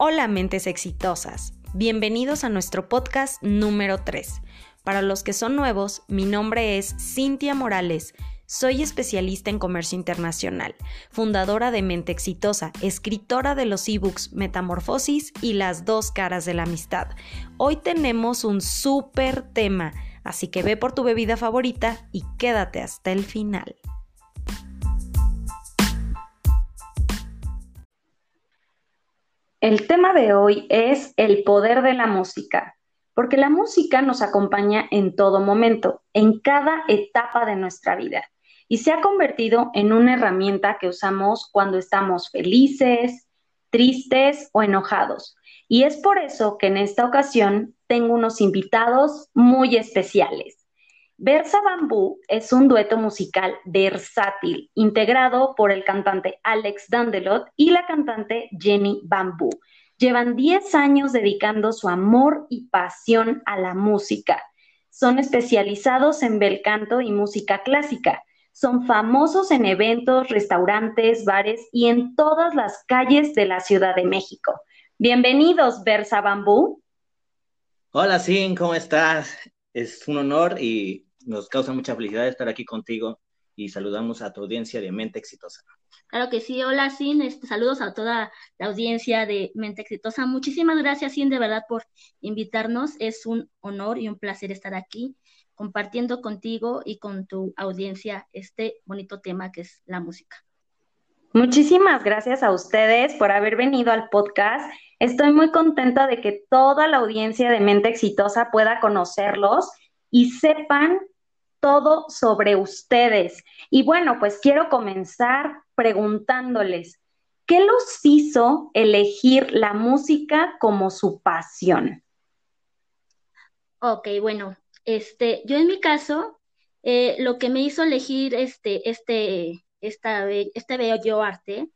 Hola mentes exitosas, bienvenidos a nuestro podcast número 3. Para los que son nuevos, mi nombre es Cintia Morales. Soy especialista en comercio internacional, fundadora de Mente Exitosa, escritora de los ebooks Metamorfosis y Las dos caras de la amistad. Hoy tenemos un súper tema, así que ve por tu bebida favorita y quédate hasta el final. El tema de hoy es el poder de la música, porque la música nos acompaña en todo momento, en cada etapa de nuestra vida, y se ha convertido en una herramienta que usamos cuando estamos felices, tristes o enojados. Y es por eso que en esta ocasión tengo unos invitados muy especiales. Versa Bambú es un dueto musical versátil, integrado por el cantante Alex Dandelot y la cantante Jenny Bambú. Llevan 10 años dedicando su amor y pasión a la música. Son especializados en bel canto y música clásica. Son famosos en eventos, restaurantes, bares y en todas las calles de la Ciudad de México. Bienvenidos, Versa Bambú. Hola, Sin, ¿cómo estás? Es un honor y nos causa mucha felicidad estar aquí contigo y saludamos a tu audiencia de Mente Exitosa. Claro que sí, hola Sin, este, saludos a toda la audiencia de Mente Exitosa. Muchísimas gracias Sin, de verdad por invitarnos. Es un honor y un placer estar aquí compartiendo contigo y con tu audiencia este bonito tema que es la música. Muchísimas gracias a ustedes por haber venido al podcast. Estoy muy contenta de que toda la audiencia de Mente Exitosa pueda conocerlos y sepan todo sobre ustedes. Y bueno, pues quiero comenzar preguntándoles, ¿qué los hizo elegir la música como su pasión? Ok, bueno, este, yo en mi caso, eh, lo que me hizo elegir este, este, esta, este bello arte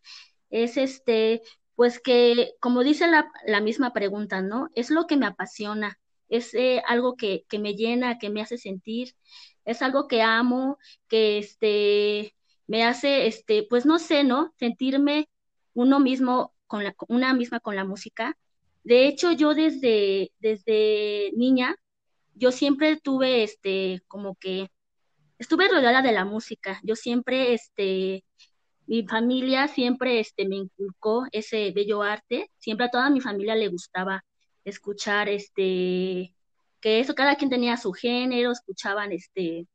es este, pues que, como dice la, la misma pregunta, ¿no? Es lo que me apasiona, es eh, algo que, que, me llena, que me hace sentir, es algo que amo, que este, me hace, este, pues no sé, ¿no? Sentirme uno mismo, con la, una misma con la música. De hecho, yo desde, desde niña, yo siempre tuve, este, como que, estuve rodeada de la música. Yo siempre, este, mi familia siempre, este, me inculcó ese bello arte. Siempre a toda mi familia le gustaba escuchar este que eso cada quien tenía su género, escuchaban este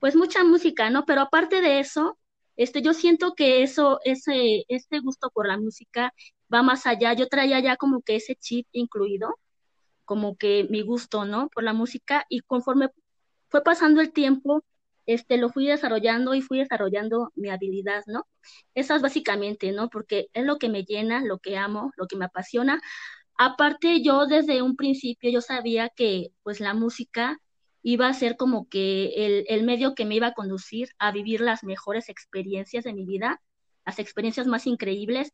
pues mucha música, ¿no? Pero aparte de eso, este yo siento que eso ese este gusto por la música va más allá. Yo traía ya como que ese chip incluido, como que mi gusto, ¿no? Por la música y conforme fue pasando el tiempo, este, lo fui desarrollando y fui desarrollando mi habilidad, ¿no? Esas básicamente, ¿no? Porque es lo que me llena, lo que amo, lo que me apasiona, Aparte, yo desde un principio yo sabía que pues la música iba a ser como que el, el, medio que me iba a conducir a vivir las mejores experiencias de mi vida, las experiencias más increíbles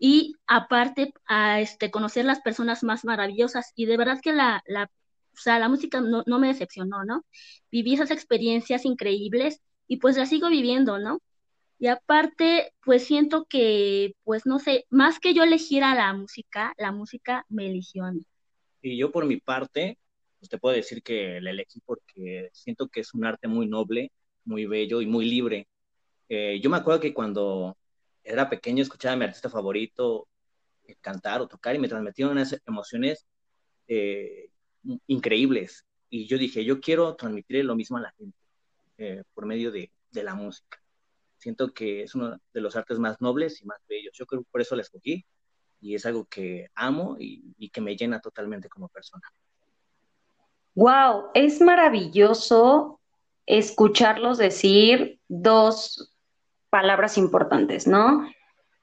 y aparte a este, conocer las personas más maravillosas. Y de verdad que la, la, o sea, la música no, no me decepcionó, ¿no? Viví esas experiencias increíbles y pues las sigo viviendo, ¿no? Y aparte, pues siento que, pues no sé, más que yo elegiera la música, la música me eligió a mí. Y yo por mi parte, pues te puedo decir que la elegí porque siento que es un arte muy noble, muy bello y muy libre. Eh, yo me acuerdo que cuando era pequeño escuchaba a mi artista favorito eh, cantar o tocar y me transmitían unas emociones eh, increíbles. Y yo dije, yo quiero transmitir lo mismo a la gente por medio de, de la música siento que es uno de los artes más nobles y más bellos. Yo creo que por eso la escogí y es algo que amo y, que me llena totalmente como persona. Wow, es maravilloso escucharlos decir dos palabras importantes, ¿no?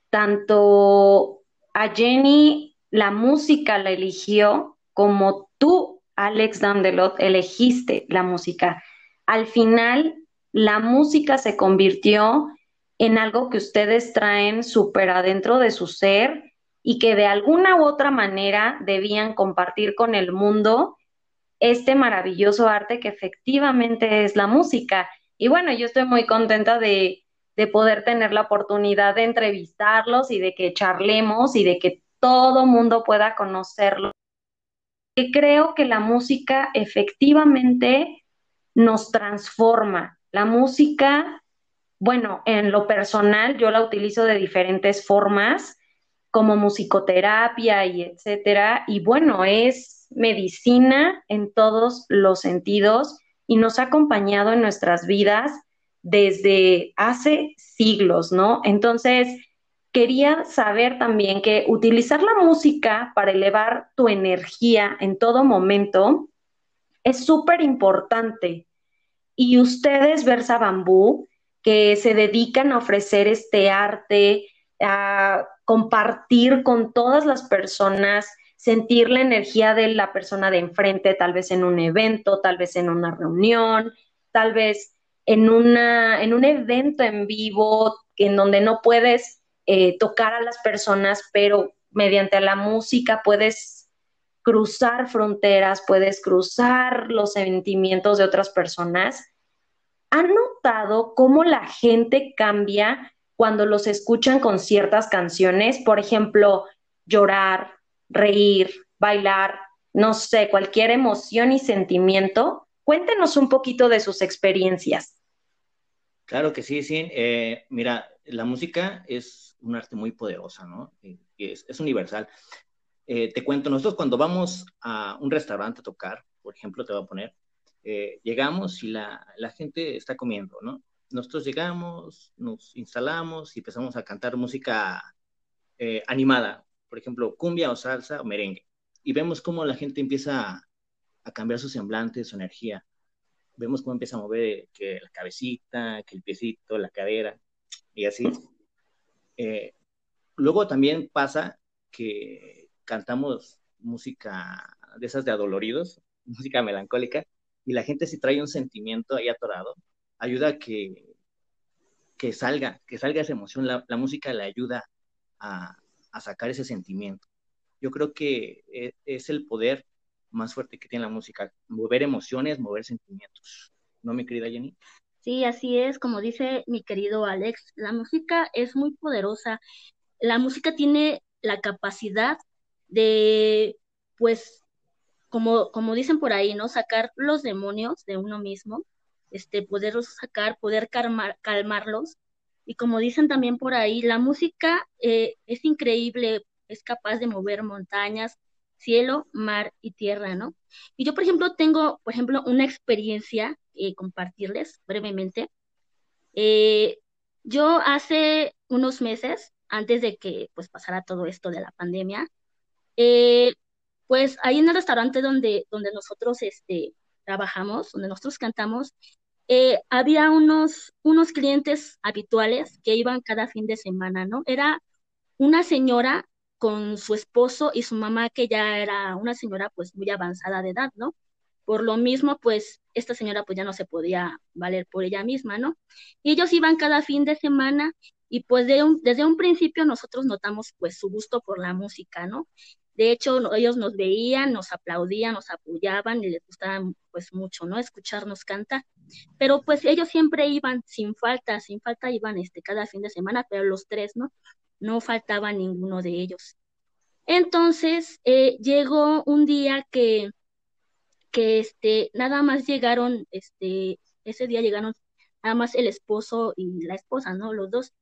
Tanto a Jenny la música la eligió como tú, Alex Dandelot, elegiste la música. Al final, la música se convirtió en algo que ustedes traen súper adentro de su ser y que de alguna u otra manera debían compartir con el mundo este maravilloso arte que efectivamente es la música. Y bueno, yo estoy muy contenta de, de poder tener la oportunidad de entrevistarlos y de que charlemos y de que todo mundo pueda conocerlo. Creo que la música efectivamente nos transforma. La música, bueno, en lo personal yo la utilizo de diferentes formas, como musicoterapia y etcétera. Y bueno, es medicina en todos los sentidos y nos ha acompañado en nuestras vidas desde hace siglos, ¿no? Entonces, quería saber también que utilizar la música para elevar tu energía en todo momento es súper importante. Y ustedes, Versa Bambú, que se dedican a ofrecer este arte, a compartir con todas las personas, sentir la energía de la persona de enfrente, tal vez en un evento, tal vez en una reunión, tal vez en, una, en un evento en vivo en donde no puedes eh, tocar a las personas, pero mediante la música puedes cruzar fronteras, puedes cruzar los sentimientos de otras personas. ¿Han notado cómo la gente cambia cuando los escuchan con ciertas canciones? Por ejemplo, llorar, reír, bailar, no sé, cualquier emoción y sentimiento. Cuéntenos un poquito de sus experiencias. Claro que sí, sí. Eh, mira, la música es un arte muy poderosa, ¿no? Es, es universal. Eh, te cuento, nosotros cuando vamos a un restaurante a tocar, por ejemplo, te voy a poner, eh, llegamos y la, la, gente está comiendo, ¿no? Nosotros llegamos, nos instalamos y empezamos a cantar música animada, por ejemplo, cumbia o salsa o merengue. Y vemos cómo la gente empieza a, a cambiar su semblante, su energía vemos cómo empieza a mover que la cabecita, que el piecito, la cadera, y así. Eh, luego también pasa que cantamos música de esas de adoloridos, música melancólica, y la gente si trae un sentimiento ahí atorado, ayuda a que, que salga, que salga esa emoción, la, música le ayuda a, a, sacar ese sentimiento. Yo creo que es, es el poder más fuerte que tiene la música, mover emociones, mover sentimientos. ¿No, mi querida Jenny? Sí, así es, como dice mi querido Alex, la música es muy poderosa. La música tiene la capacidad de, pues, como, como dicen por ahí, ¿no? Sacar los demonios de uno mismo, este, poderlos sacar, poder calmar, calmarlos. Y como dicen también por ahí, la música eh, es increíble, es capaz de mover montañas, cielo, mar y tierra, ¿no? Y yo, por ejemplo, tengo, por ejemplo, una experiencia eh, compartirles brevemente. Eh, yo hace unos meses, antes de que pues pasara todo esto de la pandemia, eh, pues ahí en el restaurante donde, donde nosotros este, trabajamos, donde nosotros cantamos, había unos, unos clientes habituales que iban cada fin de semana, ¿no? Era una señora con su esposo y su mamá, que ya era una señora pues muy avanzada de edad, ¿no? Por lo mismo, pues esta señora pues ya no se podía valer por ella misma, ¿no? Y ellos iban cada fin de semana y pues desde un principio nosotros notamos pues su gusto por la música, ¿no? De hecho, ellos nos veían, nos aplaudían, nos apoyaban y les gustaba pues mucho, ¿no? Escucharnos cantar. Pero pues ellos siempre iban sin falta, sin falta iban este cada fin de semana, pero los tres, ¿no? no faltaba ninguno de ellos. Entonces, eh, llegó un día que, que este, nada más llegaron, este, ese día llegaron nada más el esposo y la esposa, ¿no? Los dos.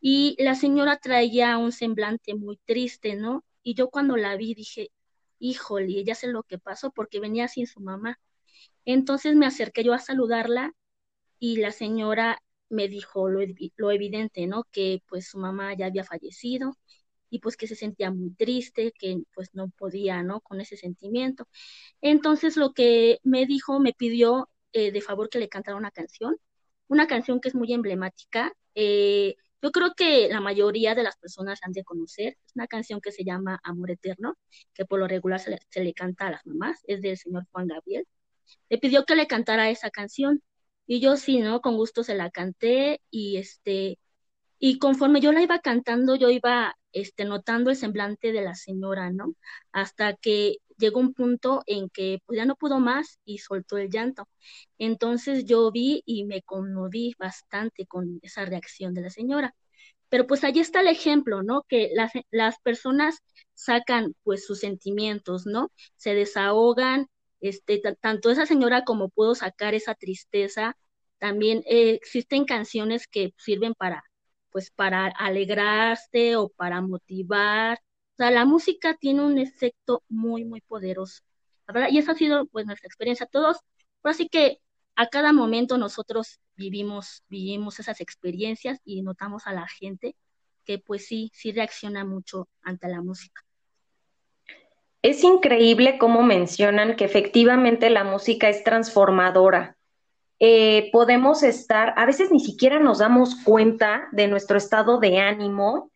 Y la señora traía un semblante muy triste, ¿no? Y yo cuando la vi dije, híjole, ya sé lo que pasó porque venía sin su mamá. Entonces me acerqué yo a saludarla y la señora me dijo lo, lo, evidente, ¿no? Que pues su mamá ya había fallecido y pues que se sentía muy triste, que pues no podía, ¿no? Con ese sentimiento. Entonces lo que me dijo, me pidió eh, de favor que le cantara una canción, una canción que es muy emblemática. Eh, yo creo que la mayoría de las personas han de conocer. Una canción que se llama Amor Eterno, que por lo regular se le, se le canta a las mamás, es del señor Juan Gabriel. Le pidió que le cantara esa canción y yo sí, ¿no? Con gusto se la canté y este, y conforme yo la iba cantando, yo iba este, notando el semblante de la señora, ¿no? Hasta que llegó un punto en que pues, ya no pudo más y soltó el llanto. Entonces yo vi y me conmoví bastante con esa reacción de la señora. pero pues allí está el ejemplo, ¿no? Que las, las personas sacan pues sus sentimientos, ¿no? Se desahogan, este, tanto esa señora como pudo sacar esa tristeza, también eh, existen canciones que sirven para, pues, para alegrarse o para motivar. Sea, la música tiene un efecto muy, muy poderoso. ¿verdad? Y esa ha sido, pues, nuestra experiencia. Todos, así que a cada momento nosotros vivimos, vivimos esas experiencias y notamos a la gente que, pues, sí, sí reacciona mucho ante la música. Es increíble cómo mencionan que efectivamente la música es transformadora. Eh, podemos estar, a veces ni siquiera nos damos cuenta de nuestro estado de ánimo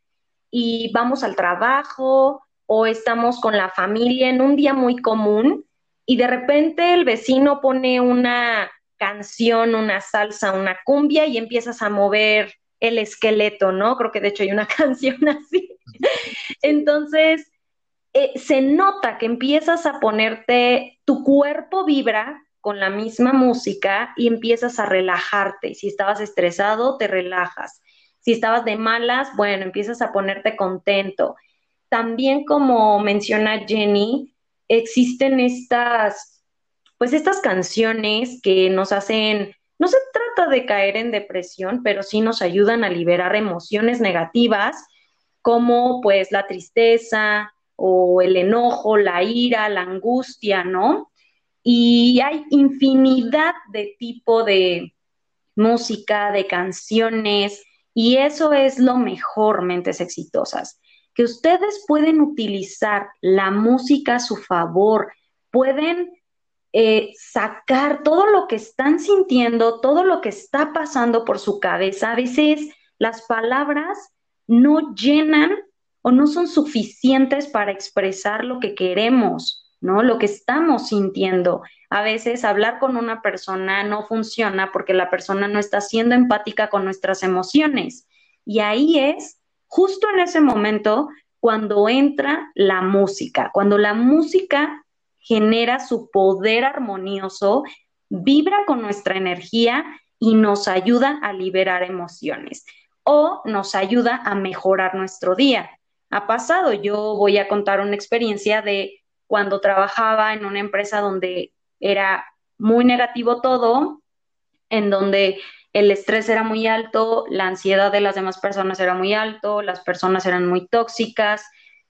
y vamos al trabajo o estamos con la familia en un día muy común y de repente el vecino pone una canción, una salsa, una cumbia y empiezas a mover el esqueleto, ¿no? Creo que de hecho hay una canción así. Entonces, eh, se nota que empiezas a ponerte, tu cuerpo vibra con la misma música y empiezas a relajarte. Si estabas estresado, te relajas. Si estabas de malas, bueno, empiezas a ponerte contento. También como menciona Jenny, existen estas, pues estas canciones que nos hacen, no se trata de caer en depresión, pero sí nos ayudan a liberar emociones negativas como pues la tristeza, o el enojo, la ira, la angustia, ¿no? Y hay infinidad de tipo de música, de canciones, y eso es lo mejor, mentes exitosas, que ustedes pueden utilizar la música a su favor, pueden eh, sacar todo lo que están sintiendo, todo lo que está pasando por su cabeza. A veces las palabras no llenan o no son suficientes para expresar lo que queremos, ¿no? Lo que estamos sintiendo. A veces hablar con una persona no funciona porque la persona no está siendo empática con nuestras emociones. Y ahí es, justo en ese momento, cuando entra la música, cuando la música genera su poder armonioso, vibra con nuestra energía y nos ayuda a liberar emociones o nos ayuda a mejorar nuestro día ha pasado. Yo voy a contar una experiencia de cuando trabajaba en una empresa donde era muy negativo todo, en donde el estrés era muy alto, la ansiedad de las demás personas era muy alto, las personas eran muy tóxicas,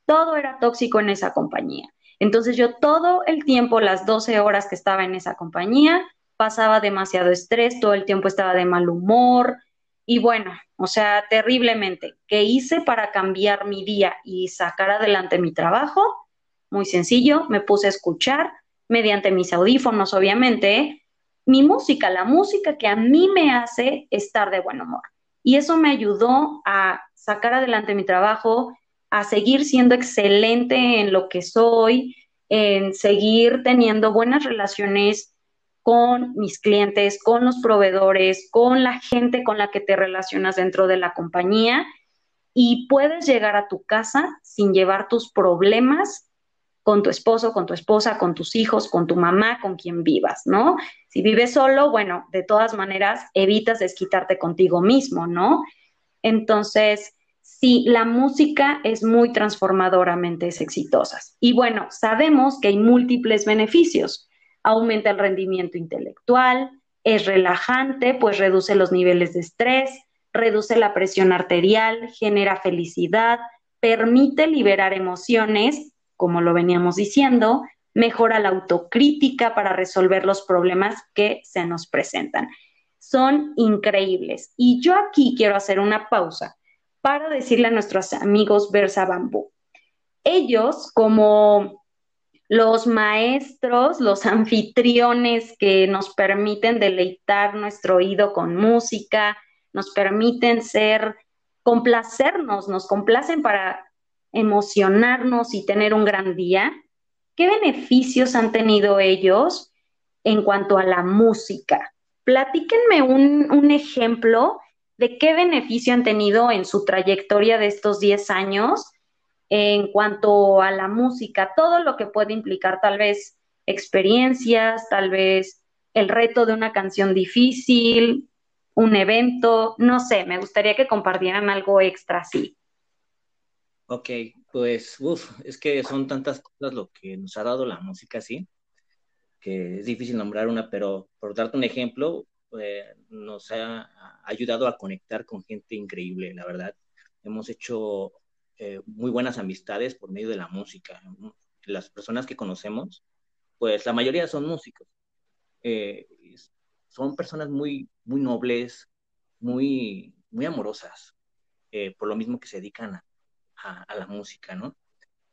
todo era tóxico en esa compañía. Entonces yo todo el tiempo, las 12 horas que estaba en esa compañía, pasaba demasiado estrés, todo el tiempo estaba de mal humor, y bueno, o sea, terriblemente. ¿Qué hice para cambiar mi día y sacar adelante mi trabajo? Muy sencillo, me puse a escuchar mediante mis audífonos, obviamente, mi música, la música que a mí me hace estar de buen humor. Y eso me ayudó a sacar adelante mi trabajo, a seguir siendo excelente en lo que soy, en seguir teniendo buenas relaciones con mis clientes, con los proveedores, con la gente con la que te relacionas dentro de la compañía y puedes llegar a tu casa sin llevar tus problemas con tu esposo, con tu esposa, con tus hijos, con tu mamá, con quien vivas, ¿no? Si vives solo, bueno, de todas maneras, evitas desquitarte contigo mismo, ¿no? Entonces, sí, la música es muy transformadora mentes exitosas. Y bueno, sabemos que hay múltiples beneficios aumenta el rendimiento intelectual, es relajante, pues reduce los niveles de estrés, reduce la presión arterial, genera felicidad, permite liberar emociones, como lo veníamos diciendo, mejora la autocrítica para resolver los problemas que se nos presentan. Son increíbles. Y yo aquí quiero hacer una pausa para decirle a nuestros amigos Versa Bambú. Ellos, como los maestros, los anfitriones que nos permiten deleitar nuestro oído con música, nos permiten ser, complacernos, nos complacen para emocionarnos y tener un gran día. ¿Qué beneficios han tenido ellos en cuanto a la música? Platíquenme un, un ejemplo de qué beneficio han tenido en su trayectoria de estos 10 años en cuanto a la música, todo lo que puede implicar tal vez experiencias, tal vez el reto de una canción difícil, un evento, no sé, me gustaría que compartieran algo extra así. Ok, pues, uff, es que son tantas cosas lo que nos ha dado la música así, que es difícil nombrar una, pero por darte un ejemplo, eh, nos ha ayudado a conectar con gente increíble, la verdad. Hemos hecho eh, muy buenas amistades por medio de la música. Las personas que conocemos, pues la mayoría son músicos. Eh, son personas muy, muy nobles, muy, muy amorosas, por lo mismo que se dedican a, la música, ¿no?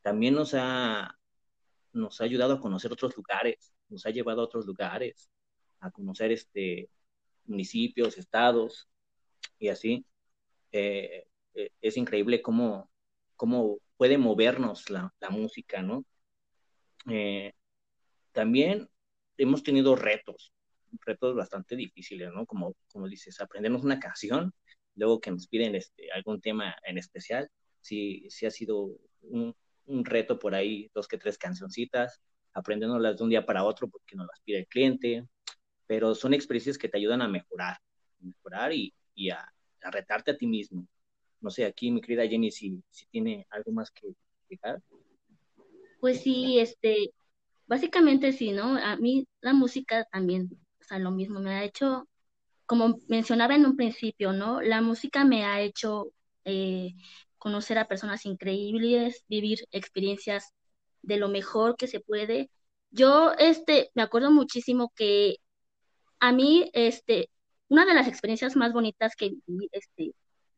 También nos ha, nos ha ayudado a conocer otros lugares, nos ha llevado a otros lugares, a conocer este, municipios, estados y así. Eh, eh, es increíble cómo, cómo puede movernos la, música, ¿no? Eh, también hemos tenido retos, retos bastante difíciles, ¿no? Como, como dices, aprendernos una canción, luego que nos piden este, algún tema en especial, sí, sí ha sido un, reto por ahí, dos que tres cancioncitas, aprendiéndolas de un día para otro porque nos las pide el cliente, pero son experiencias que te ayudan a mejorar, mejorar y, a, retarte a ti mismo. No sé, aquí mi querida Jenny, si, si tiene algo más que explicar. Pues sí, este, básicamente sí, ¿no? A mí la música también, o sea, lo mismo, me ha hecho, como mencionaba en un principio, ¿no? La música me ha hecho eh, conocer a personas increíbles, vivir experiencias de lo mejor que se puede. Yo, este, me acuerdo muchísimo que a mí, este, una de las experiencias más bonitas que viví, este,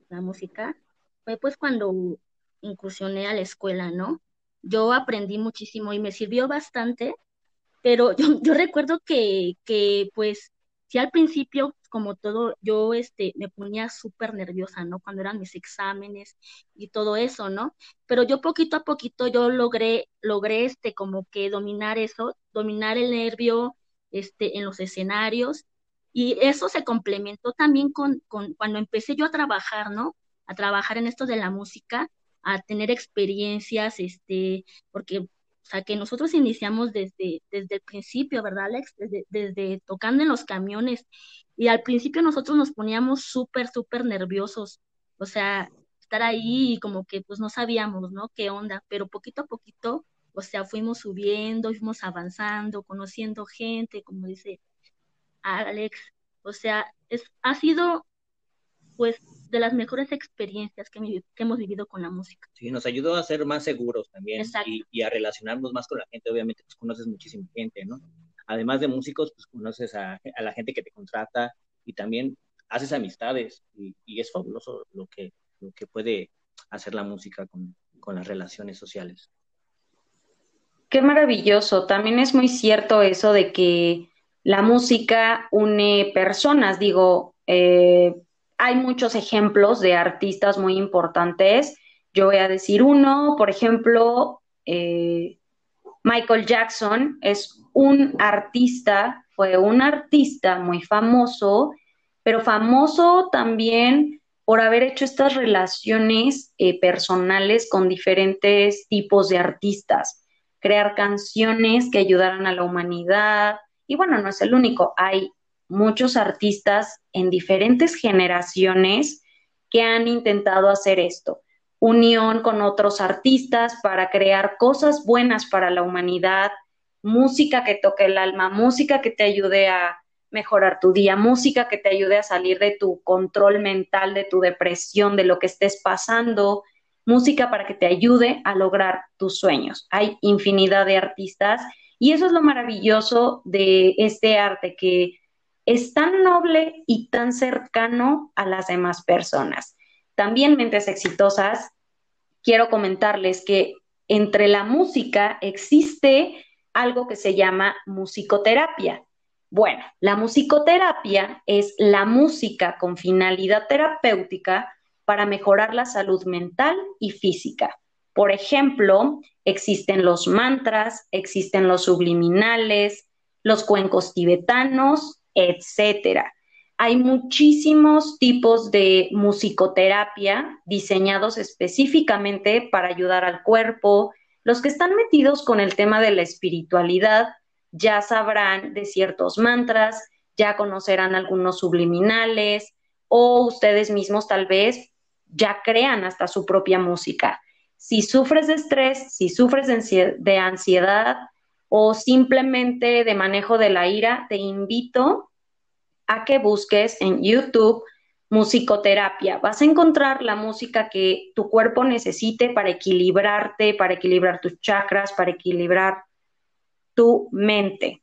la música, fue pues cuando incursioné a la escuela, ¿no? Yo aprendí muchísimo y me sirvió bastante, pero yo, yo recuerdo que, que, pues, si al principio como todo, yo este, me ponía súper nerviosa, ¿no? Cuando eran mis exámenes y todo eso, ¿no? Pero yo poquito a poquito yo logré, logré este, como que dominar eso, dominar el nervio este, en los escenarios. Y eso se complementó también con, con cuando empecé yo a trabajar, ¿no? A trabajar en esto de la música, a tener experiencias, este, porque o sea, que nosotros iniciamos desde, desde el principio, ¿verdad, Alex? Desde, desde tocando en los camiones. Y al principio nosotros nos poníamos súper, súper nerviosos. O sea, estar ahí y como que pues no sabíamos, ¿no? ¿Qué onda? Pero poquito a poquito, o sea, fuimos subiendo, fuimos avanzando, conociendo gente, como dice Alex. O sea, es, ha sido pues de las mejores experiencias que, hemos vivido con la música. Sí, nos ayudó a ser más seguros también y, a relacionarnos más con la gente. Obviamente, pues conoces muchísima gente, ¿no? Además de músicos, pues conoces a, la gente que te contrata y también haces amistades y, es fabuloso lo que, lo que puede hacer la música con, con las relaciones sociales. Qué maravilloso. También es muy cierto eso de que la música une personas. Digo, eh, hay muchos ejemplos de artistas muy importantes. Yo voy a decir uno, por ejemplo, eh, Michael Jackson es un artista, fue un artista muy famoso, pero famoso también por haber hecho estas relaciones eh, personales con diferentes tipos de artistas, crear canciones que ayudaran a la humanidad. Y bueno, no es el único, hay muchos artistas en diferentes generaciones que han intentado hacer esto. Unión con otros artistas para crear cosas buenas para la humanidad, música que toque el alma, música que te ayude a mejorar tu día, música que te ayude a salir de tu control mental, de tu depresión, de lo que estés pasando, música para que te ayude a lograr tus sueños. Hay infinidad de artistas y eso es lo maravilloso de este arte, que es tan noble y tan cercano a las demás personas. También mentes exitosas, quiero comentarles que entre la música existe algo que se llama musicoterapia. Bueno, la musicoterapia es la música con finalidad terapéutica para mejorar la salud mental y física. Por ejemplo, existen los mantras, existen los subliminales, los cuencos tibetanos, etcétera. Hay muchísimos tipos de musicoterapia diseñados específicamente para ayudar al cuerpo. Los que están metidos con el tema de la espiritualidad ya sabrán de ciertos mantras, ya conocerán algunos subliminales, o ustedes mismos tal vez ya crean hasta su propia música. Si sufres de estrés, si sufres de ansiedad o simplemente de manejo de la ira, te invito a que busques en YouTube musicoterapia. Vas a encontrar la música que tu cuerpo necesite para equilibrarte, para equilibrar tus chakras, para equilibrar tu mente.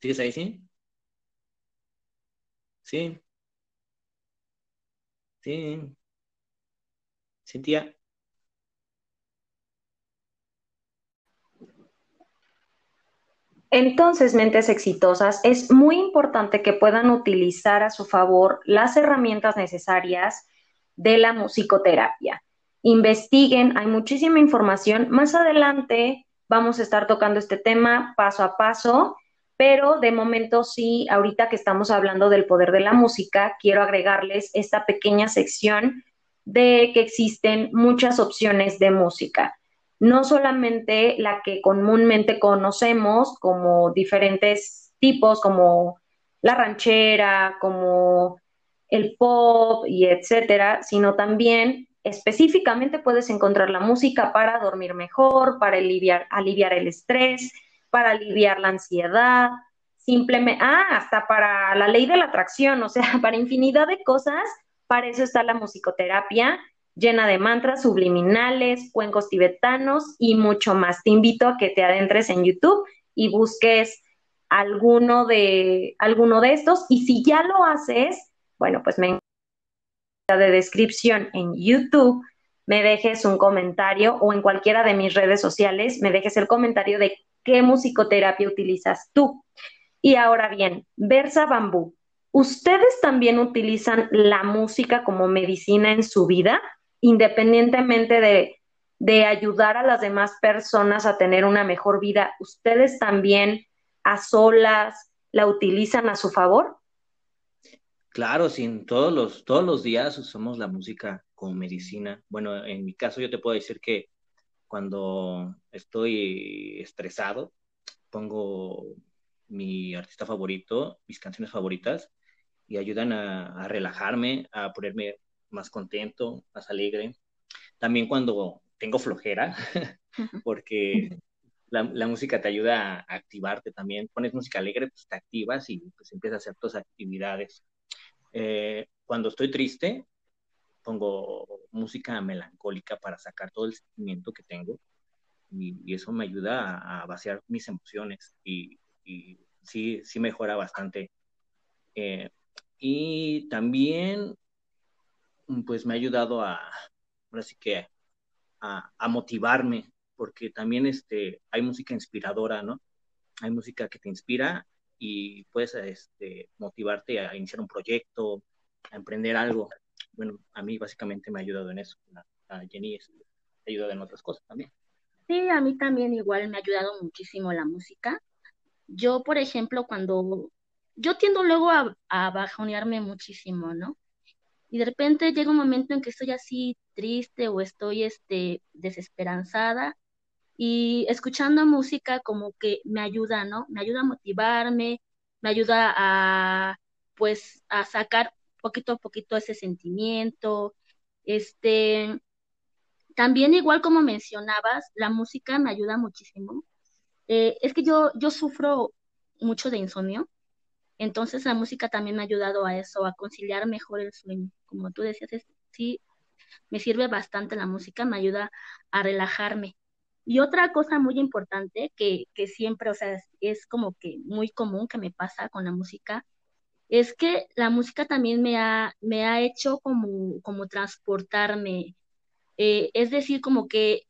¿Sigues ahí, sí? Sí. Sí. Cintia. Entonces, mentes exitosas, es muy importante que puedan utilizar a su favor las herramientas necesarias de la musicoterapia. Investiguen, hay muchísima información. Más adelante vamos a estar tocando este tema paso a paso pero de momento sí, ahorita que estamos hablando del poder de la música, quiero agregarles esta pequeña sección de que existen muchas opciones de música. No solamente la que comúnmente conocemos como diferentes tipos, como la ranchera, como el pop y etcétera, sino también específicamente puedes encontrar la música para dormir mejor, para aliviar, aliviar el estrés, para aliviar la ansiedad, simplemente, ah, hasta para la ley de la atracción, o sea, para infinidad de cosas, para eso está la musicoterapia, llena de mantras subliminales, cuencos tibetanos y mucho más. Te invito a que te adentres en YouTube y busques alguno de, alguno de estos. Y si ya lo haces, bueno, pues me de descripción en YouTube, me dejes un comentario o en cualquiera de mis redes sociales, me dejes el comentario de ¿Qué musicoterapia utilizas tú? Y ahora bien, Versa Bambú, ¿ustedes también utilizan la música como medicina en su vida, independientemente de, de ayudar a las demás personas a tener una mejor vida? ¿Ustedes también a solas la utilizan a su favor? Claro, sin todos los, todos los días usamos la música como medicina. Bueno, en mi caso yo te puedo decir que cuando estoy estresado, pongo mi artista favorito, mis canciones favoritas, y ayudan a, relajarme, a ponerme más contento, más alegre. También cuando tengo flojera, porque la, música te ayuda a activarte también. Pones música alegre, pues te activas y pues empiezas a hacer tus actividades. Eh, cuando estoy triste, pongo música melancólica para sacar todo el sentimiento que tengo y, eso me ayuda a, vaciar mis emociones y, sí, sí mejora bastante. Eh, y también, pues me ha ayudado a, ahora que, a, motivarme, porque también este, hay música inspiradora, ¿no? Hay música que te inspira y puedes este, motivarte a iniciar un proyecto, a emprender algo bueno, a mí básicamente me ha ayudado en eso. A Jenny ha ayudado en otras cosas también. Sí, a mí también igual me ha ayudado muchísimo la música. Yo, por ejemplo, cuando yo tiendo luego a, a bajonearme muchísimo, ¿no? Y de repente llega un momento en que estoy así triste o estoy este, desesperanzada y escuchando música como que me ayuda, ¿no? Me ayuda a motivarme, me ayuda a, pues, a sacar poquito a poquito ese sentimiento. Este, también igual como mencionabas, la música me ayuda muchísimo. Eh, es que yo, yo sufro mucho de insomnio, entonces la música también me ha ayudado a eso, a conciliar mejor el sueño. Como tú decías, sí, me sirve bastante la música, me ayuda a relajarme. Y otra cosa muy importante que, que siempre, o sea, es como que muy común que me pasa con la música, es que la música también me ha, me ha hecho como, como transportarme. Eh, es decir, como que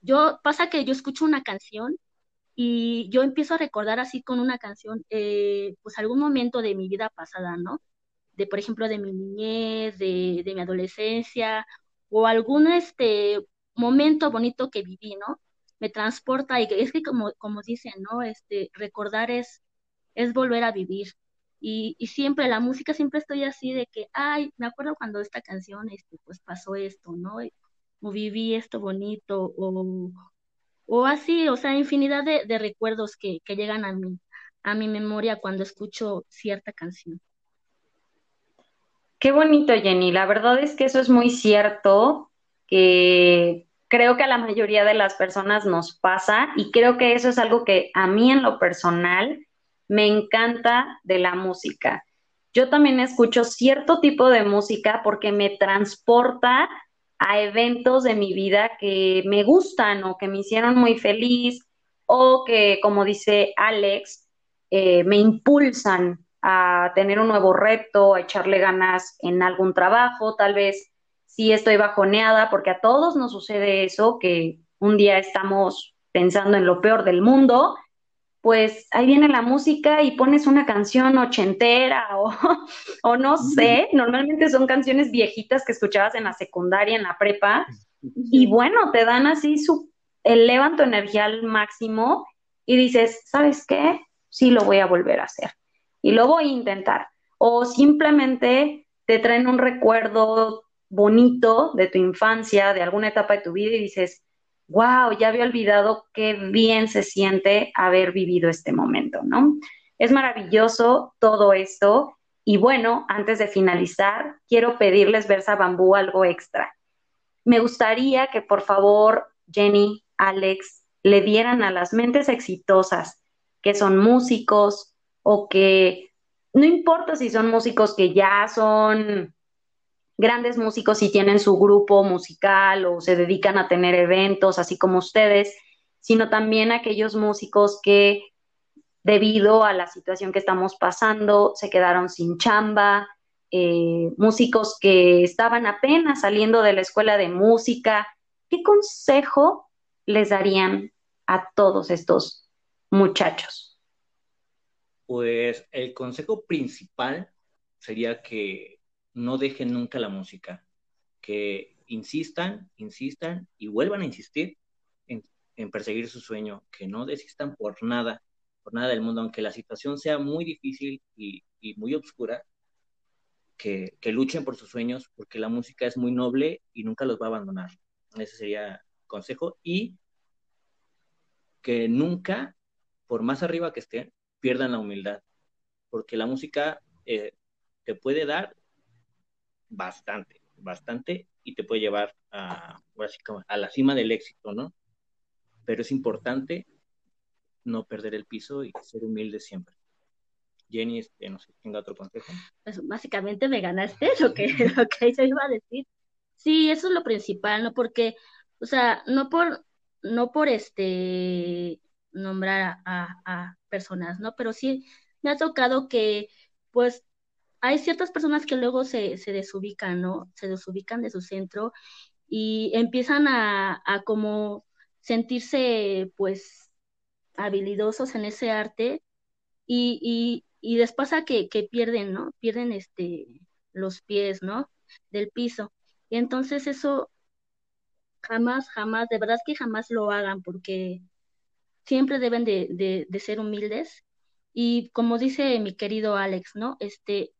yo, pasa que yo escucho una canción y yo empiezo a recordar así con una canción, eh, pues algún momento de mi vida pasada, ¿no? De, por ejemplo, de mi niñez, de, de mi adolescencia, o algún este momento bonito que viví, ¿no? Me transporta y es que como, como dicen, ¿no? Este, recordar es, es volver a vivir. Y, siempre, la música siempre estoy así de que, ay, me acuerdo cuando esta canción, este, pues pasó esto, ¿no? O viví esto bonito, o, o así, o sea, infinidad de, de recuerdos que, que llegan a mí, a mi memoria cuando escucho cierta canción. Qué bonito, Jenny. La verdad es que eso es muy cierto, que creo que a la mayoría de las personas nos pasa y creo que eso es algo que a mí en lo personal me encanta de la música. Yo también escucho cierto tipo de música porque me transporta a eventos de mi vida que me gustan o que me hicieron muy feliz o que, como dice Alex, eh, me impulsan a tener un nuevo reto, a echarle ganas en algún trabajo, tal vez si estoy bajoneada, porque a todos nos sucede eso, que un día estamos pensando en lo peor del mundo, pues ahí viene la música y pones una canción ochentera o, o no sé, normalmente son canciones viejitas que escuchabas en la secundaria, en la prepa, y bueno, te dan así su, elevan tu energía al máximo y dices, ¿sabes qué? Sí lo voy a volver a hacer y lo voy a intentar. O simplemente te traen un recuerdo bonito de tu infancia, de alguna etapa de tu vida y dices, wow, ya había olvidado qué bien se siente haber vivido este momento, ¿no? Es maravilloso todo esto. Y bueno, antes de finalizar, quiero pedirles, Versa Bambú, algo extra. Me gustaría que por favor, Jenny, Alex, le dieran a las mentes exitosas, que son músicos, o que no importa si son músicos que ya son grandes músicos y tienen su grupo musical o se dedican a tener eventos, así como ustedes, sino también aquellos músicos que debido a la situación que estamos pasando se quedaron sin chamba, eh, músicos que estaban apenas saliendo de la escuela de música. ¿Qué consejo les darían a todos estos muchachos? Pues el consejo principal sería que no dejen nunca la música, que insistan, insistan y vuelvan a insistir en, perseguir su sueño, que no desistan por nada, por nada del mundo, aunque la situación sea muy difícil y, muy oscura, que, luchen por sus sueños, porque la música es muy noble y nunca los va a abandonar. Ese sería el consejo. Y que nunca, por más arriba que estén, pierdan la humildad, porque la música eh, te puede dar bastante, bastante y te puede llevar a, a la cima del éxito, ¿no? Pero es importante no perder el piso y ser humilde siempre. Jenny, este, no sé tenga otro consejo. Pues básicamente me ganaste lo que, lo que iba a decir. Sí, eso es lo principal, ¿no? Porque, o sea, no por, no por este nombrar a, personas, ¿no? Pero sí me ha tocado que, pues, hay ciertas personas que luego se, se desubican, ¿no? Se desubican de su centro y empiezan a, a como sentirse, pues, habilidosos en ese arte y, y, y les que, que pierden, ¿no? Pierden este, los pies, ¿no? Del piso. Y entonces eso jamás, jamás, de verdad que jamás lo hagan porque siempre deben de, ser humildes y como dice mi querido Alex, ¿no? Este,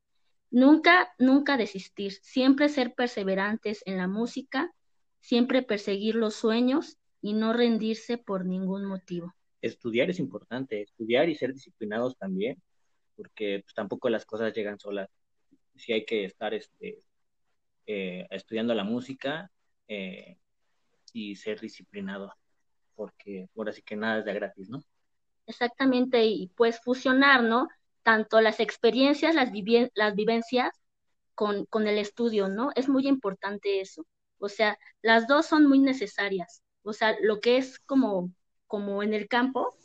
nunca, nunca desistir, siempre ser perseverantes en la música, siempre perseguir los sueños y no rendirse por ningún motivo. Estudiar es importante, estudiar y ser disciplinados también, porque pues, tampoco las cosas llegan solas. Si hay que estar este, eh, estudiando la música eh, y ser disciplinado porque ahora sí que nada es de gratis, ¿no? Exactamente, y pues fusionar, ¿no? Tanto las experiencias, las, las vivencias con, el estudio, ¿no? Es muy importante eso. O sea, las dos son muy necesarias. O sea, lo que es como, como en el campo,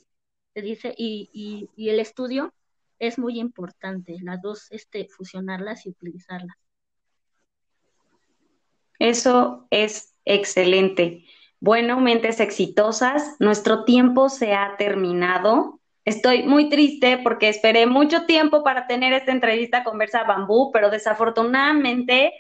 se dice, y, y, y el estudio es muy importante, las dos, este, fusionarlas y utilizarlas. Eso es excelente. Bueno, mentes exitosas, nuestro tiempo se ha terminado. Estoy muy triste porque esperé mucho tiempo para tener esta entrevista con Versa Bambú, pero desafortunadamente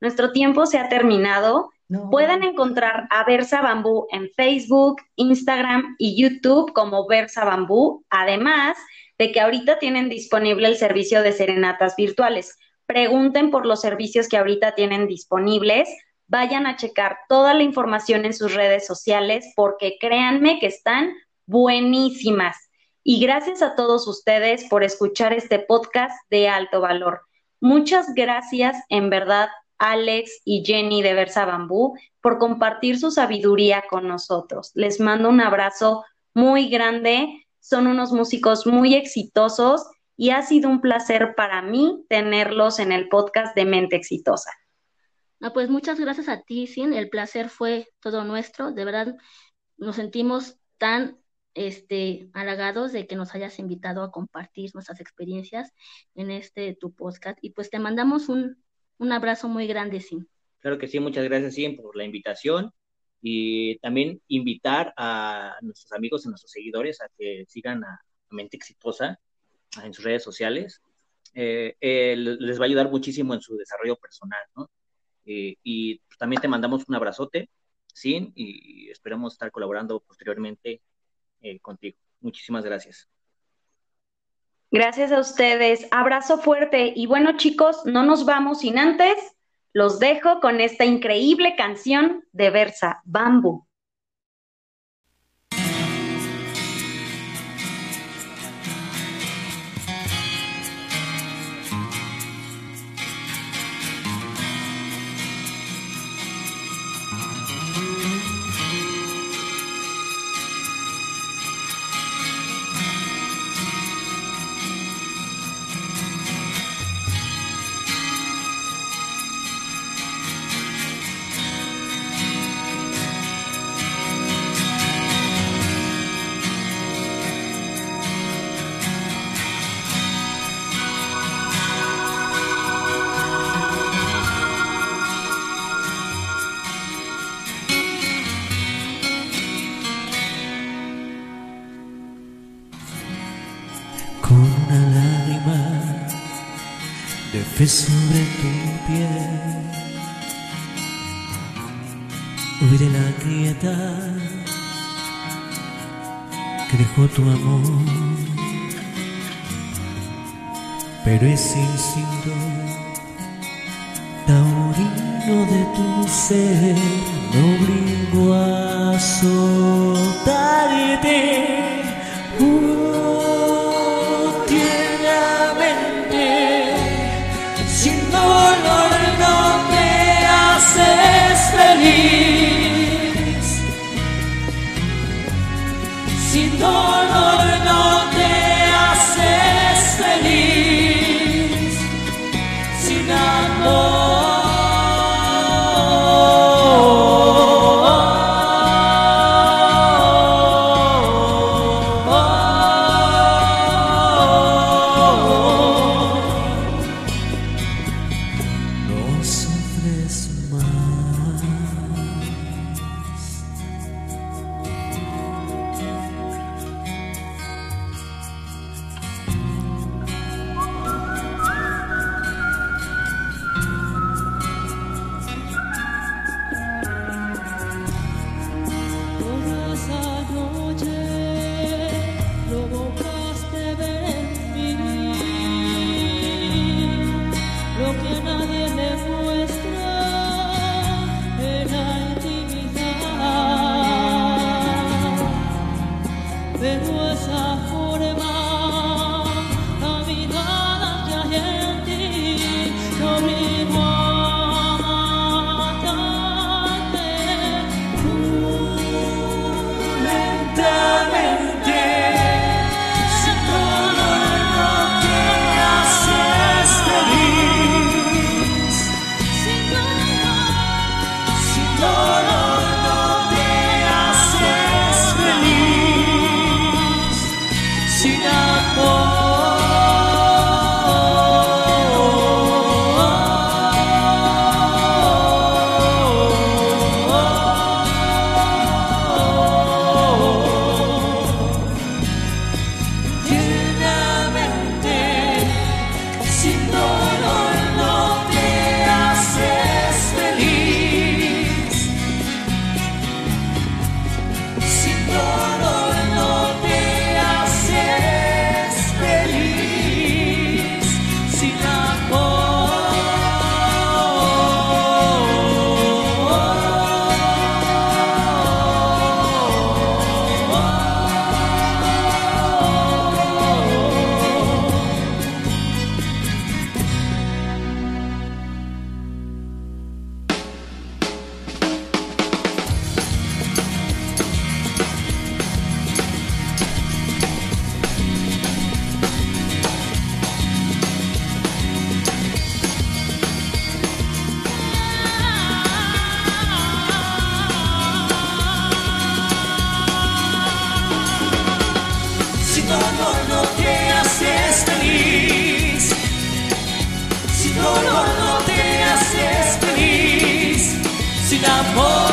nuestro tiempo se ha terminado. Pueden encontrar a Versa Bambú en Facebook, Instagram y YouTube como Versa Bambú. Además, de que ahorita tienen disponible el servicio de serenatas virtuales. Pregunten por los servicios que ahorita tienen disponibles. Vayan a checar toda la información en sus redes sociales porque créanme que están buenísimas. Y gracias a todos ustedes por escuchar este podcast de alto valor. Muchas gracias, en verdad, Alex y Jenny de Versa Bambú, por compartir su sabiduría con nosotros. Les mando un abrazo muy grande. Son unos músicos muy exitosos y ha sido un placer para mí tenerlos en el podcast de Mente Exitosa. Ah, pues muchas gracias a ti, Sin. El placer fue todo nuestro. De verdad, nos sentimos tan este, halagados de que nos hayas invitado a compartir nuestras experiencias en este tu podcast. Y pues te mandamos un, un abrazo muy grande, Sin. Claro que sí, muchas gracias, Sin, por la invitación y también invitar a nuestros amigos y nuestros seguidores a que sigan a Mente Exitosa en sus redes sociales. Eh, eh, les va a ayudar muchísimo en su desarrollo personal, ¿no? Eh, y también te mandamos un abrazote, Sin, y esperamos estar colaborando posteriormente contigo. Muchísimas gracias. Gracias a ustedes. Abrazo fuerte. Y bueno, chicos, no nos vamos sin antes. Los dejo con esta increíble canción de Versa, Bambú. Sobre tu piel huiré la grieta que dejó tu amor, pero ese instinto taurino de tu ser no obligó a soltarte. vida por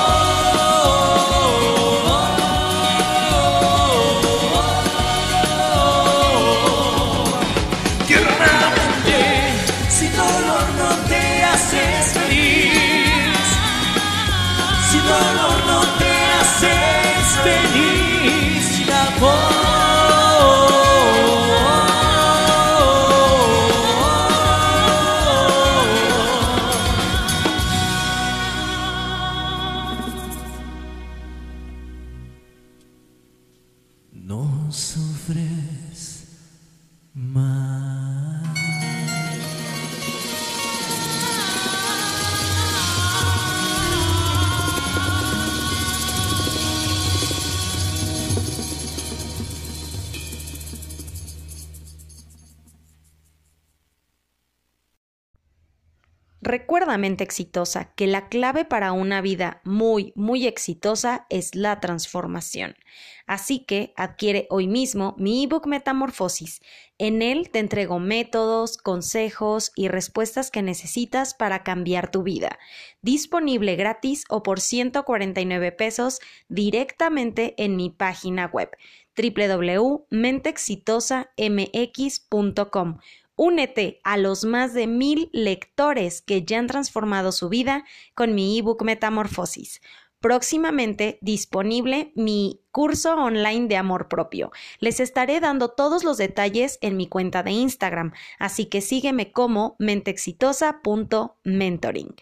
Recuerda, mente exitosa, que la clave para una vida muy, muy exitosa es la transformación. Así que adquiere hoy mismo mi ebook Metamorfosis. En él te entrego métodos, consejos y respuestas que necesitas para cambiar tu vida. Disponible gratis o por 149 pesos directamente en mi página web www.mentexitosamx.com Únete a los más de mil lectores que ya han transformado su vida con mi ebook Metamorfosis. Próximamente disponible mi curso online de amor propio. Les estaré dando todos los detalles en mi cuenta de Instagram, así que sígueme como mentexitosa.mentoring.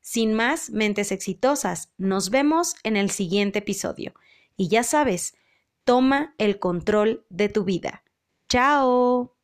Sin más, mentes exitosas, nos vemos en el siguiente episodio. Y ya sabes, toma el control de tu vida. ¡Chao!